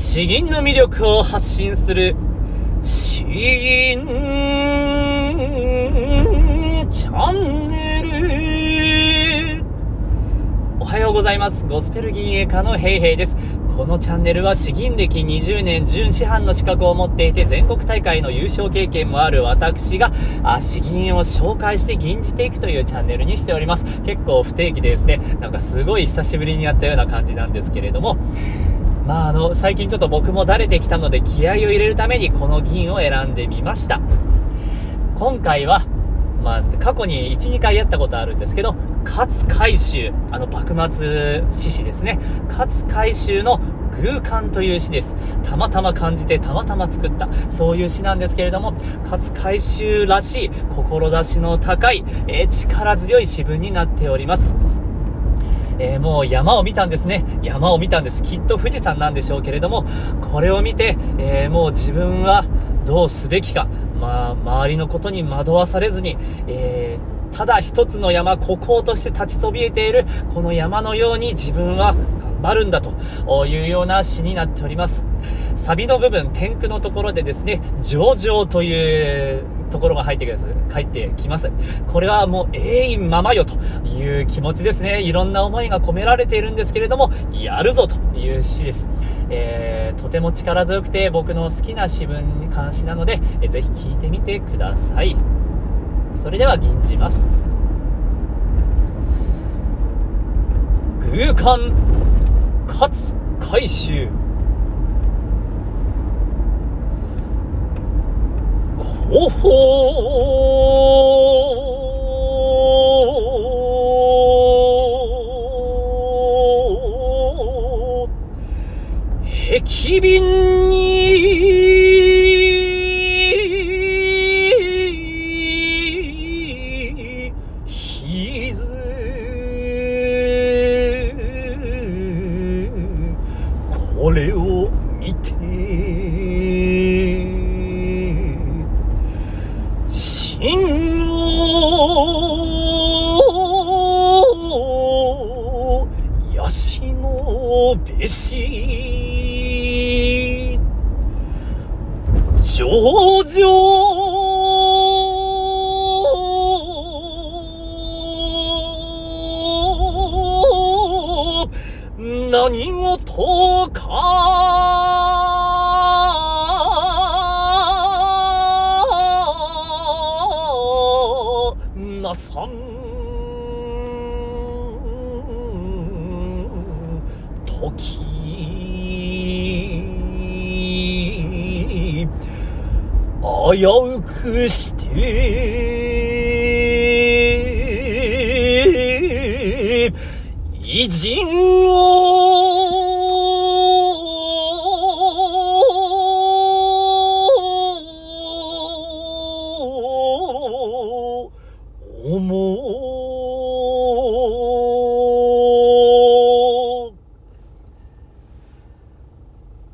詩吟の魅力を発信する詩吟チャンネルおはようございます。ゴスペル銀営家のヘイヘイです。このチャンネルは詩吟歴20年準師範の資格を持っていて全国大会の優勝経験もある私が詩吟を紹介して吟じていくというチャンネルにしております。結構不定期でですね、なんかすごい久しぶりにやったような感じなんですけれども、まあ、あの、最近ちょっと僕も慣れてきたので気合を入れるためにこの銀を選んでみました。今回は、まあ、過去に1、2回やったことあるんですけど、勝海舟、あの、幕末志士ですね。勝海舟の偶感という詩です。たまたま感じてたまたま作った、そういう詩なんですけれども、勝海舟らしい、志の高い、え、力強い詩文になっております。えー、もう山を見たんですね。山を見たんです。きっと富士山なんでしょうけれども、これを見て、えー、もう自分はどうすべきか、まあ、周りのことに惑わされずに、えー、ただ一つの山、孤高として立ちそびえている、この山のように自分は頑張るんだというような詩になっております。サビの部分、天空のところでですね、上々というところが入ってきます。帰ってきます。これはもう永遠ままよという気持ちですね。いろんな思いが込められているんですけれども、やるぞという詩です。えー、とても力強くて僕の好きな詩文に関しなので、えー、ぜひ聴いてみてください。それでは吟じます。空間、かつ回収。おほー。壁瓶にひず。これをのべし上々何事か。なさん時危うくして偉人を思う。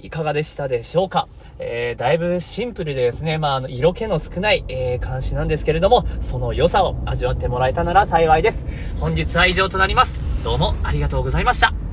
いかがでしたでしょうか？えー、だいぶシンプルでですね、まあ、あの、色気の少ない、えー、監視なんですけれども、その良さを味わってもらえたなら幸いです。本日は以上となります。どうもありがとうございました。